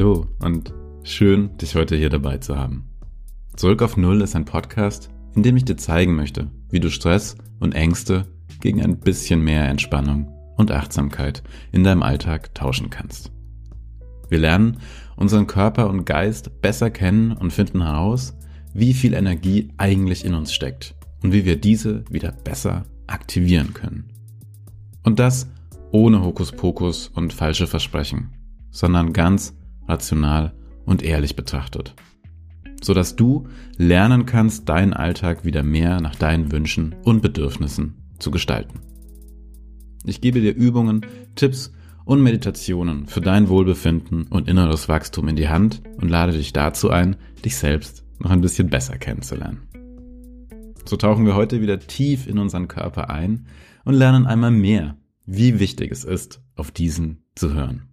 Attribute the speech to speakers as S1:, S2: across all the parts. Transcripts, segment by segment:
S1: Hallo und schön, dich heute hier dabei zu haben. Zurück auf Null ist ein Podcast, in dem ich dir zeigen möchte, wie du Stress und Ängste gegen ein bisschen mehr Entspannung und Achtsamkeit in deinem Alltag tauschen kannst. Wir lernen unseren Körper und Geist besser kennen und finden heraus, wie viel Energie eigentlich in uns steckt und wie wir diese wieder besser aktivieren können. Und das ohne Hokuspokus und falsche Versprechen, sondern ganz rational und ehrlich betrachtet. Sodass du lernen kannst, deinen Alltag wieder mehr nach deinen Wünschen und Bedürfnissen zu gestalten. Ich gebe dir Übungen, Tipps und Meditationen für dein Wohlbefinden und inneres Wachstum in die Hand und lade dich dazu ein, dich selbst noch ein bisschen besser kennenzulernen. So tauchen wir heute wieder tief in unseren Körper ein und lernen einmal mehr, wie wichtig es ist, auf diesen zu hören.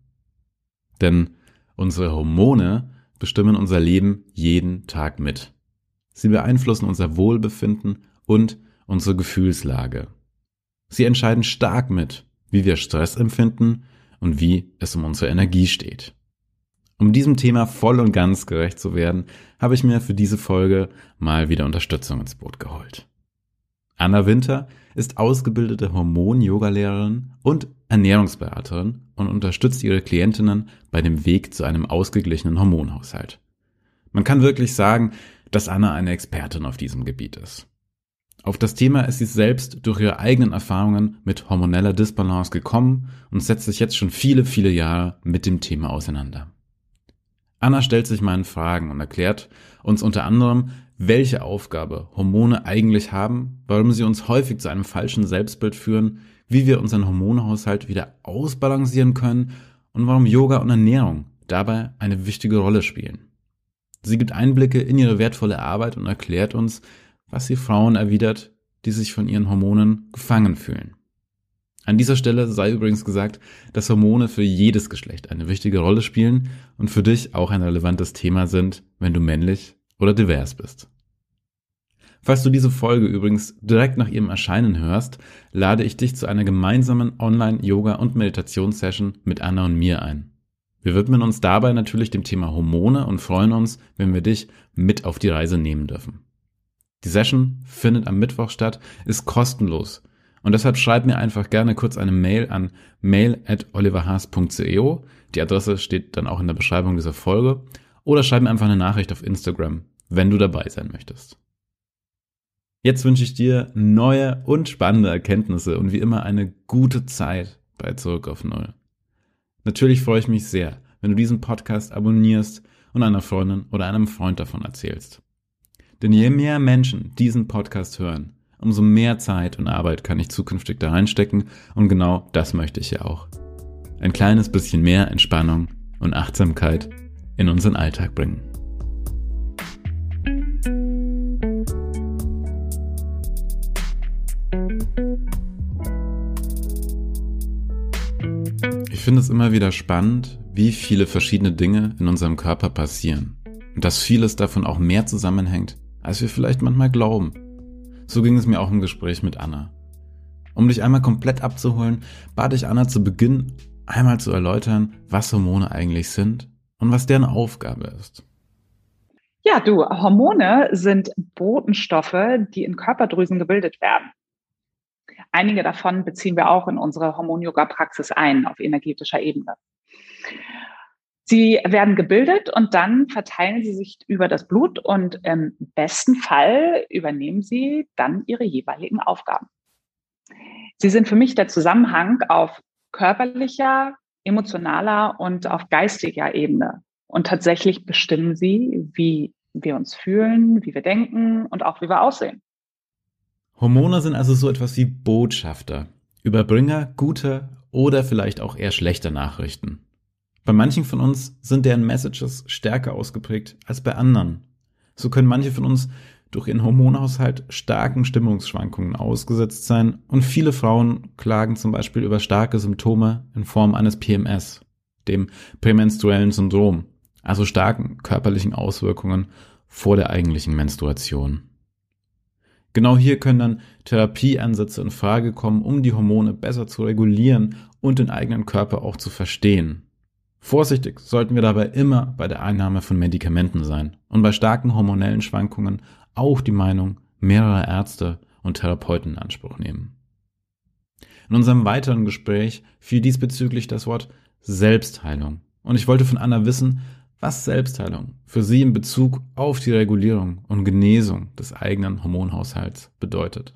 S1: Denn unsere Hormone bestimmen unser Leben jeden Tag mit. Sie beeinflussen unser Wohlbefinden und unsere Gefühlslage. Sie entscheiden stark mit, wie wir Stress empfinden und wie es um unsere Energie steht. Um diesem Thema voll und ganz gerecht zu werden, habe ich mir für diese Folge mal wieder Unterstützung ins Boot geholt. Anna Winter ist ausgebildete Hormon-Yoga-Lehrerin und Ernährungsberaterin und unterstützt ihre Klientinnen bei dem Weg zu einem ausgeglichenen Hormonhaushalt. Man kann wirklich sagen, dass Anna eine Expertin auf diesem Gebiet ist. Auf das Thema ist sie selbst durch ihre eigenen Erfahrungen mit hormoneller Disbalance gekommen und setzt sich jetzt schon viele, viele Jahre mit dem Thema auseinander. Anna stellt sich meinen Fragen und erklärt uns unter anderem, welche Aufgabe Hormone eigentlich haben, warum sie uns häufig zu einem falschen Selbstbild führen, wie wir unseren Hormonhaushalt wieder ausbalancieren können und warum Yoga und Ernährung dabei eine wichtige Rolle spielen. Sie gibt Einblicke in ihre wertvolle Arbeit und erklärt uns, was sie Frauen erwidert, die sich von ihren Hormonen gefangen fühlen. An dieser Stelle sei übrigens gesagt, dass Hormone für jedes Geschlecht eine wichtige Rolle spielen und für dich auch ein relevantes Thema sind, wenn du männlich oder divers bist. Falls du diese Folge übrigens direkt nach ihrem Erscheinen hörst, lade ich dich zu einer gemeinsamen Online-Yoga- und Meditationssession mit Anna und mir ein. Wir widmen uns dabei natürlich dem Thema Hormone und freuen uns, wenn wir dich mit auf die Reise nehmen dürfen. Die Session findet am Mittwoch statt, ist kostenlos und deshalb schreib mir einfach gerne kurz eine Mail an mail@oliverhaas.ceo. Die Adresse steht dann auch in der Beschreibung dieser Folge oder schreib mir einfach eine Nachricht auf Instagram, wenn du dabei sein möchtest. Jetzt wünsche ich dir neue und spannende Erkenntnisse und wie immer eine gute Zeit bei Zurück auf Null. Natürlich freue ich mich sehr, wenn du diesen Podcast abonnierst und einer Freundin oder einem Freund davon erzählst. Denn je mehr Menschen diesen Podcast hören, umso mehr Zeit und Arbeit kann ich zukünftig da reinstecken und genau das möchte ich ja auch. Ein kleines bisschen mehr Entspannung und Achtsamkeit in unseren Alltag bringen. Ich finde es immer wieder spannend, wie viele verschiedene Dinge in unserem Körper passieren und dass vieles davon auch mehr zusammenhängt, als wir vielleicht manchmal glauben. So ging es mir auch im Gespräch mit Anna. Um dich einmal komplett abzuholen, bat ich Anna zu Beginn einmal zu erläutern, was Hormone eigentlich sind und was deren Aufgabe ist.
S2: Ja, du, Hormone sind Botenstoffe, die in Körperdrüsen gebildet werden. Einige davon beziehen wir auch in unsere Hormon-Yoga-Praxis ein auf energetischer Ebene. Sie werden gebildet und dann verteilen sie sich über das Blut und im besten Fall übernehmen sie dann ihre jeweiligen Aufgaben. Sie sind für mich der Zusammenhang auf körperlicher, emotionaler und auf geistiger Ebene. Und tatsächlich bestimmen sie, wie wir uns fühlen, wie wir denken und auch wie wir aussehen.
S1: Hormone sind also so etwas wie Botschafter, Überbringer guter oder vielleicht auch eher schlechter Nachrichten. Bei manchen von uns sind deren Messages stärker ausgeprägt als bei anderen. So können manche von uns durch ihren Hormonhaushalt starken Stimmungsschwankungen ausgesetzt sein und viele Frauen klagen zum Beispiel über starke Symptome in Form eines PMS, dem prämenstruellen Syndrom, also starken körperlichen Auswirkungen vor der eigentlichen Menstruation. Genau hier können dann Therapieansätze in Frage kommen, um die Hormone besser zu regulieren und den eigenen Körper auch zu verstehen. Vorsichtig sollten wir dabei immer bei der Einnahme von Medikamenten sein und bei starken hormonellen Schwankungen auch die Meinung mehrerer Ärzte und Therapeuten in Anspruch nehmen. In unserem weiteren Gespräch fiel diesbezüglich das Wort Selbstheilung und ich wollte von Anna wissen, was Selbstheilung für sie in Bezug auf die Regulierung und Genesung des eigenen Hormonhaushalts bedeutet.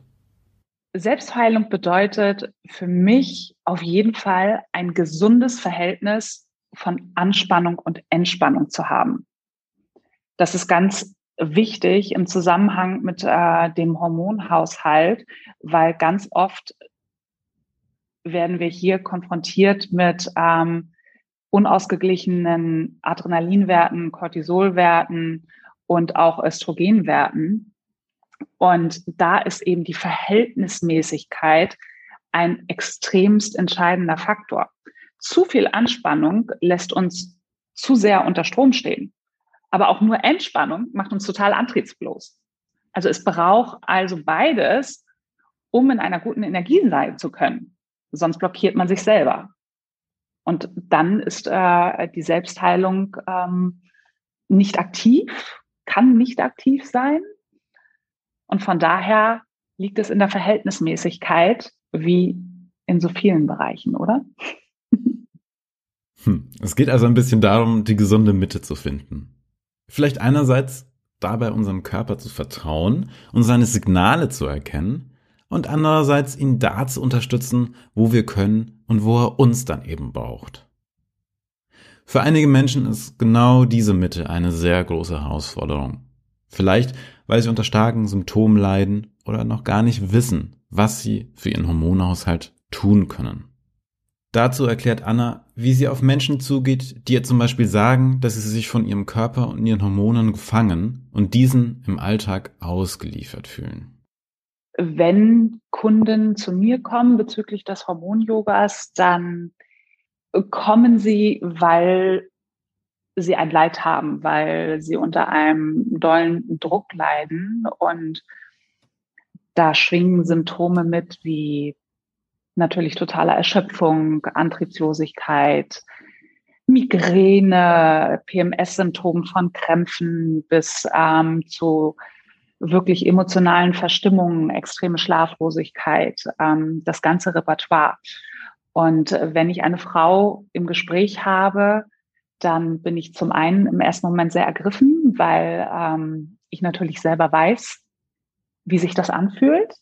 S2: Selbstheilung bedeutet für mich auf jeden Fall ein gesundes Verhältnis von Anspannung und Entspannung zu haben. Das ist ganz wichtig im Zusammenhang mit äh, dem Hormonhaushalt, weil ganz oft werden wir hier konfrontiert mit ähm, unausgeglichenen Adrenalinwerten, Cortisolwerten und auch Östrogenwerten. Und da ist eben die Verhältnismäßigkeit ein extremst entscheidender Faktor. Zu viel Anspannung lässt uns zu sehr unter Strom stehen. Aber auch nur Entspannung macht uns total antriebslos. Also es braucht also beides, um in einer guten Energie sein zu können. Sonst blockiert man sich selber. Und dann ist äh, die Selbstheilung ähm, nicht aktiv, kann nicht aktiv sein. Und von daher liegt es in der Verhältnismäßigkeit, wie in so vielen Bereichen, oder?
S1: Hm. Es geht also ein bisschen darum, die gesunde Mitte zu finden. Vielleicht einerseits dabei unserem Körper zu vertrauen und seine Signale zu erkennen und andererseits ihn da zu unterstützen, wo wir können und wo er uns dann eben braucht. Für einige Menschen ist genau diese Mitte eine sehr große Herausforderung. Vielleicht, weil sie unter starken Symptomen leiden oder noch gar nicht wissen, was sie für ihren Hormonhaushalt tun können. Dazu erklärt Anna, wie sie auf Menschen zugeht, die ihr zum Beispiel sagen, dass sie sich von ihrem Körper und ihren Hormonen gefangen und diesen im Alltag ausgeliefert fühlen.
S2: Wenn Kunden zu mir kommen bezüglich des Hormon-Yogas, dann kommen sie, weil sie ein Leid haben, weil sie unter einem dollen Druck leiden. Und da schwingen Symptome mit wie natürlich totale Erschöpfung, Antriebslosigkeit, Migräne, PMS-Symptomen von Krämpfen bis ähm, zu wirklich emotionalen Verstimmungen, extreme Schlaflosigkeit, ähm, das ganze Repertoire. Und wenn ich eine Frau im Gespräch habe, dann bin ich zum einen im ersten Moment sehr ergriffen, weil ähm, ich natürlich selber weiß, wie sich das anfühlt.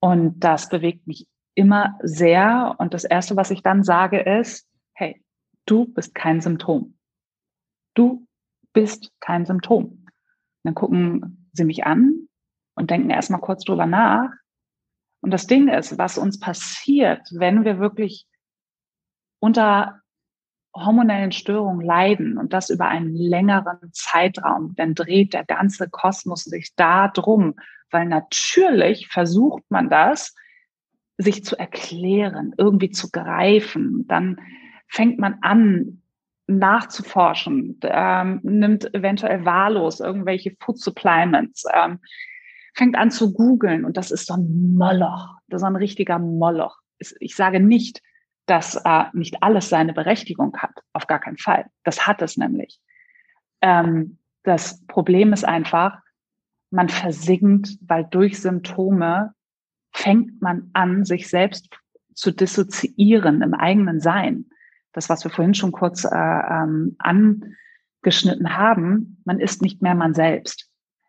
S2: Und das bewegt mich immer sehr. Und das Erste, was ich dann sage, ist, hey, du bist kein Symptom. Du bist kein Symptom. Und dann gucken sie mich an und denken erstmal kurz drüber nach. Und das Ding ist, was uns passiert, wenn wir wirklich unter hormonellen Störungen leiden und das über einen längeren Zeitraum, dann dreht der ganze Kosmos sich da drum, weil natürlich versucht man das sich zu erklären, irgendwie zu greifen. Dann fängt man an, nachzuforschen, ähm, nimmt eventuell wahllos irgendwelche Food Supplements, ähm, fängt an zu googeln und das ist so ein Moloch, das ist ein richtiger Moloch. Ich sage nicht, dass äh, nicht alles seine Berechtigung hat, auf gar keinen Fall. Das hat es nämlich. Ähm, das Problem ist einfach, man versinkt, weil durch Symptome fängt man an, sich selbst zu dissoziieren im eigenen Sein. Das, was wir vorhin schon kurz äh, ähm, angeschnitten haben, man ist nicht mehr man selbst.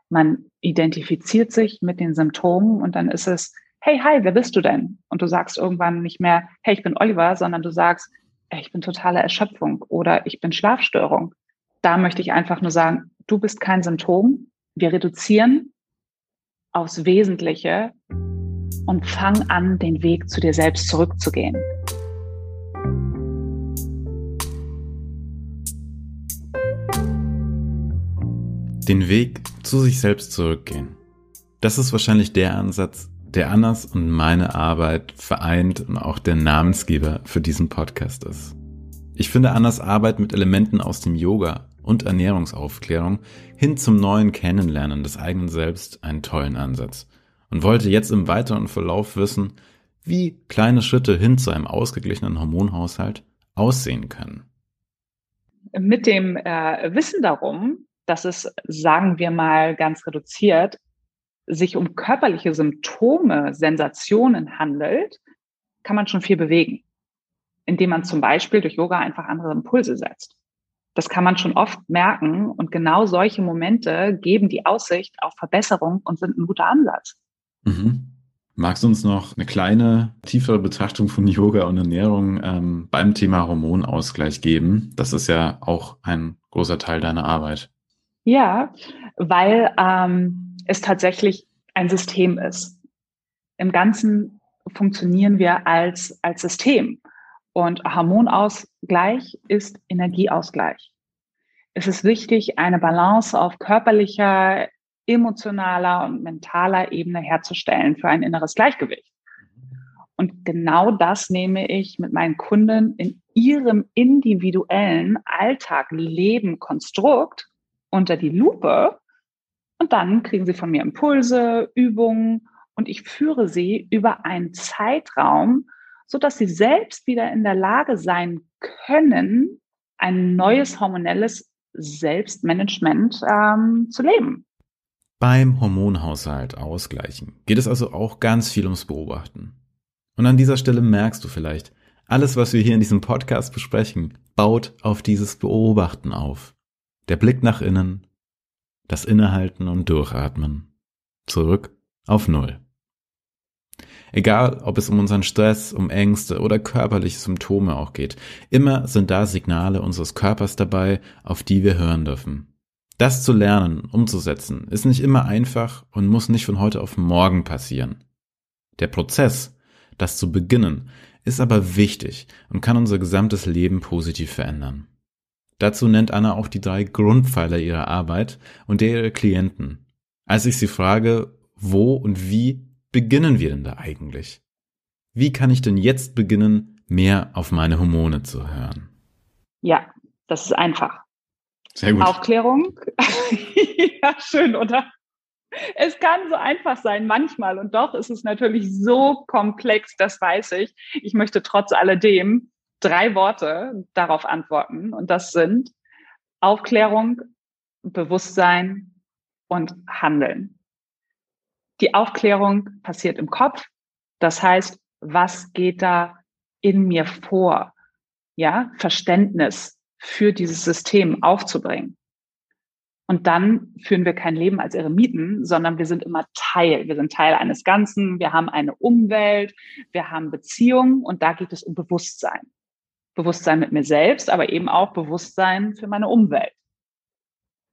S2: Man identifiziert sich mit den Symptomen und dann ist es, hey, hi, wer bist du denn? Und du sagst irgendwann nicht mehr, hey, ich bin Oliver, sondern du sagst, ich bin totale Erschöpfung oder ich bin Schlafstörung. Da möchte ich einfach nur sagen, du bist kein Symptom. Wir reduzieren aufs Wesentliche und fang an, den Weg zu dir selbst zurückzugehen.
S1: Den Weg zu sich selbst zurückgehen. Das ist wahrscheinlich der Ansatz, der Annas und meine Arbeit vereint und auch der Namensgeber für diesen Podcast ist. Ich finde Annas Arbeit mit Elementen aus dem Yoga und Ernährungsaufklärung hin zum neuen Kennenlernen des eigenen Selbst einen tollen Ansatz und wollte jetzt im weiteren Verlauf wissen, wie kleine Schritte hin zu einem ausgeglichenen Hormonhaushalt aussehen können.
S2: mit dem äh, Wissen darum, dass es, sagen wir mal ganz reduziert, sich um körperliche Symptome, Sensationen handelt, kann man schon viel bewegen, indem man zum Beispiel durch Yoga einfach andere Impulse setzt. Das kann man schon oft merken und genau solche Momente geben die Aussicht auf Verbesserung und sind ein guter Ansatz.
S1: Mhm. Magst du uns noch eine kleine, tiefere Betrachtung von Yoga und Ernährung ähm, beim Thema Hormonausgleich geben? Das ist ja auch ein großer Teil deiner Arbeit.
S2: Ja, weil ähm, es tatsächlich ein System ist. Im Ganzen funktionieren wir als, als System. Und Hormonausgleich ist Energieausgleich. Es ist wichtig, eine Balance auf körperlicher, emotionaler und mentaler Ebene herzustellen für ein inneres Gleichgewicht. Und genau das nehme ich mit meinen Kunden in ihrem individuellen Alltag, Leben, Konstrukt unter die Lupe. Und dann kriegen sie von mir Impulse, Übungen und ich führe sie über einen Zeitraum, so dass sie selbst wieder in der Lage sein können, ein neues hormonelles Selbstmanagement ähm, zu leben.
S1: Beim Hormonhaushalt ausgleichen geht es also auch ganz viel ums Beobachten. Und an dieser Stelle merkst du vielleicht, alles, was wir hier in diesem Podcast besprechen, baut auf dieses Beobachten auf. Der Blick nach innen, das Innehalten und Durchatmen. Zurück auf Null. Egal, ob es um unseren Stress, um Ängste oder körperliche Symptome auch geht, immer sind da Signale unseres Körpers dabei, auf die wir hören dürfen. Das zu lernen, umzusetzen, ist nicht immer einfach und muss nicht von heute auf morgen passieren. Der Prozess, das zu beginnen, ist aber wichtig und kann unser gesamtes Leben positiv verändern. Dazu nennt Anna auch die drei Grundpfeiler ihrer Arbeit und der ihrer Klienten. Als ich sie frage, wo und wie beginnen wir denn da eigentlich? Wie kann ich denn jetzt beginnen, mehr auf meine Hormone zu hören?
S2: Ja, das ist einfach.
S1: Sehr gut.
S2: Aufklärung. ja, schön, oder? Es kann so einfach sein, manchmal. Und doch ist es natürlich so komplex, das weiß ich. Ich möchte trotz alledem drei Worte darauf antworten. Und das sind Aufklärung, Bewusstsein und Handeln. Die Aufklärung passiert im Kopf. Das heißt, was geht da in mir vor? Ja, Verständnis für dieses System aufzubringen. Und dann führen wir kein Leben als Eremiten, sondern wir sind immer Teil. Wir sind Teil eines Ganzen. Wir haben eine Umwelt. Wir haben Beziehungen. Und da geht es um Bewusstsein. Bewusstsein mit mir selbst, aber eben auch Bewusstsein für meine Umwelt.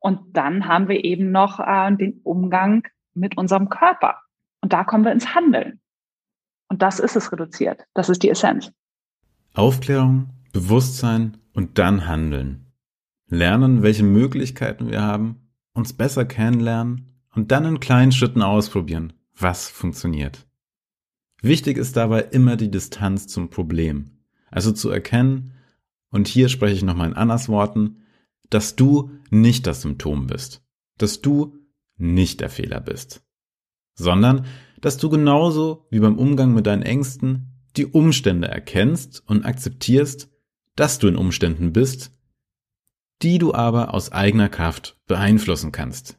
S2: Und dann haben wir eben noch äh, den Umgang mit unserem Körper. Und da kommen wir ins Handeln. Und das ist es reduziert. Das ist die Essenz.
S1: Aufklärung, Bewusstsein und dann handeln. Lernen, welche Möglichkeiten wir haben, uns besser kennenlernen und dann in kleinen Schritten ausprobieren, was funktioniert. Wichtig ist dabei immer die Distanz zum Problem. Also zu erkennen, und hier spreche ich nochmal in Annas Worten, dass du nicht das Symptom bist, dass du nicht der Fehler bist, sondern dass du genauso wie beim Umgang mit deinen Ängsten die Umstände erkennst und akzeptierst, dass du in Umständen bist, die du aber aus eigener Kraft beeinflussen kannst.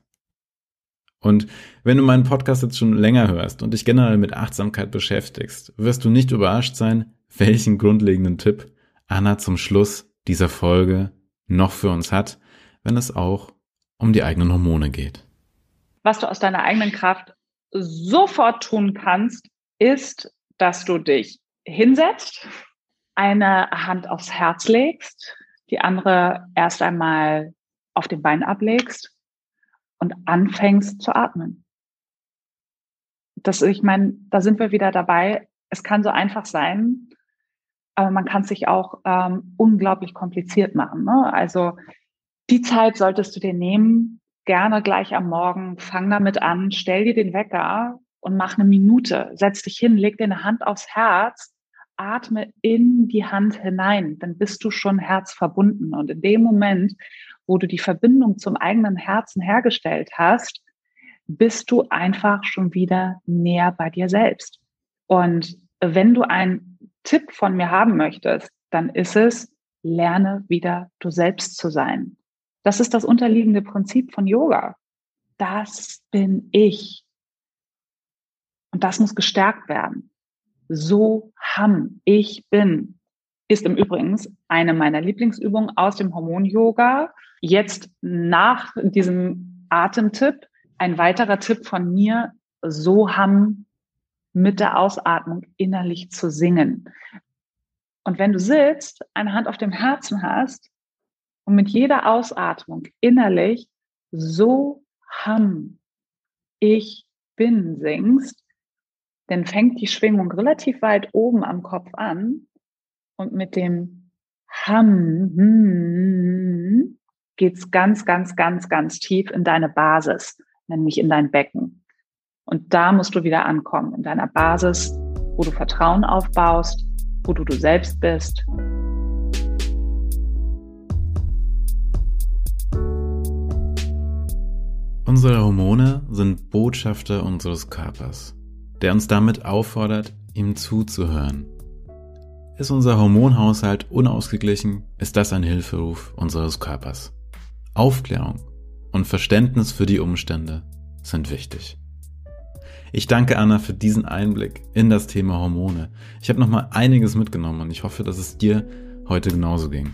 S1: Und wenn du meinen Podcast jetzt schon länger hörst und dich generell mit Achtsamkeit beschäftigst, wirst du nicht überrascht sein, welchen grundlegenden Tipp Anna zum Schluss dieser Folge noch für uns hat, wenn es auch um die eigenen Hormone geht
S2: was du aus deiner eigenen Kraft sofort tun kannst, ist, dass du dich hinsetzt, eine Hand aufs Herz legst, die andere erst einmal auf den Bein ablegst und anfängst zu atmen. Das, ich meine, da sind wir wieder dabei. Es kann so einfach sein, aber man kann es sich auch ähm, unglaublich kompliziert machen. Ne? Also die Zeit solltest du dir nehmen, gerne gleich am Morgen, fang damit an, stell dir den Wecker und mach eine Minute. Setz dich hin, leg dir eine Hand aufs Herz, atme in die Hand hinein, dann bist du schon herzverbunden. Und in dem Moment, wo du die Verbindung zum eigenen Herzen hergestellt hast, bist du einfach schon wieder näher bei dir selbst. Und wenn du einen Tipp von mir haben möchtest, dann ist es, lerne wieder du selbst zu sein. Das ist das unterliegende Prinzip von Yoga. Das bin ich. Und das muss gestärkt werden. So ham ich bin ist im Übrigen eine meiner Lieblingsübungen aus dem Hormon-Yoga. Jetzt nach diesem Atemtipp ein weiterer Tipp von mir, so ham mit der Ausatmung innerlich zu singen. Und wenn du sitzt, eine Hand auf dem Herzen hast und mit jeder Ausatmung innerlich so ham ich bin singst, dann fängt die Schwingung relativ weit oben am Kopf an und mit dem ham hm, geht's ganz, ganz, ganz, ganz tief in deine Basis, nämlich in dein Becken. Und da musst du wieder ankommen, in deiner Basis, wo du Vertrauen aufbaust, wo du du selbst bist.
S1: Unsere Hormone sind Botschafter unseres Körpers, der uns damit auffordert, ihm zuzuhören. Ist unser Hormonhaushalt unausgeglichen, ist das ein Hilferuf unseres Körpers. Aufklärung und Verständnis für die Umstände sind wichtig. Ich danke Anna für diesen Einblick in das Thema Hormone. Ich habe nochmal einiges mitgenommen und ich hoffe, dass es dir heute genauso ging.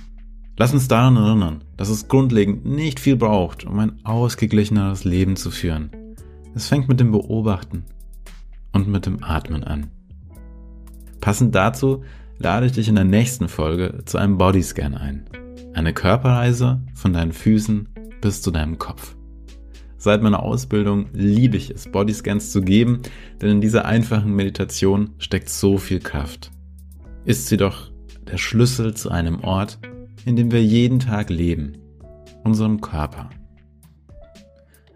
S1: Lass uns daran erinnern, dass es grundlegend nicht viel braucht, um ein ausgeglicheneres Leben zu führen. Es fängt mit dem Beobachten und mit dem Atmen an. Passend dazu lade ich dich in der nächsten Folge zu einem Bodyscan ein. Eine Körperreise von deinen Füßen bis zu deinem Kopf. Seit meiner Ausbildung liebe ich es, Bodyscans zu geben, denn in dieser einfachen Meditation steckt so viel Kraft. Ist sie doch der Schlüssel zu einem Ort, in dem wir jeden Tag leben, unserem Körper.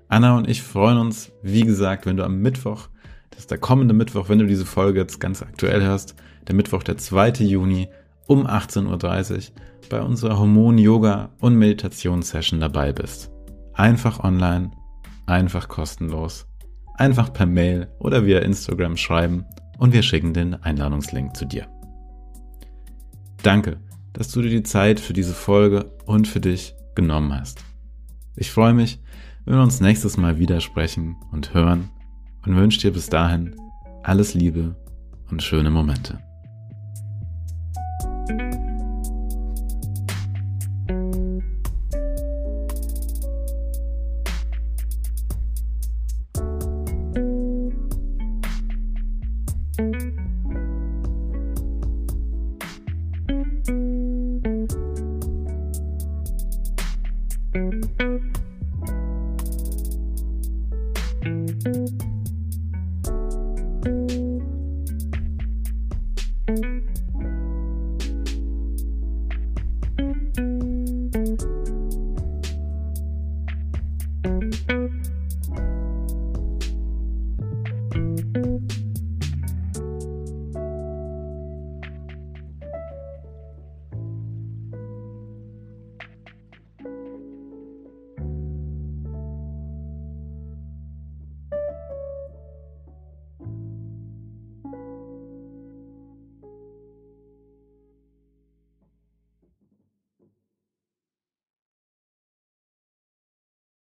S1: Anna und ich freuen uns, wie gesagt, wenn du am Mittwoch, das ist der kommende Mittwoch, wenn du diese Folge jetzt ganz aktuell hörst, der Mittwoch, der 2. Juni um 18.30 Uhr bei unserer Hormon-Yoga- und Meditationssession dabei bist. Einfach online einfach kostenlos. Einfach per Mail oder via Instagram schreiben und wir schicken den Einladungslink zu dir. Danke, dass du dir die Zeit für diese Folge und für dich genommen hast. Ich freue mich, wenn wir uns nächstes Mal wieder sprechen und hören und wünsche dir bis dahin alles Liebe und schöne Momente.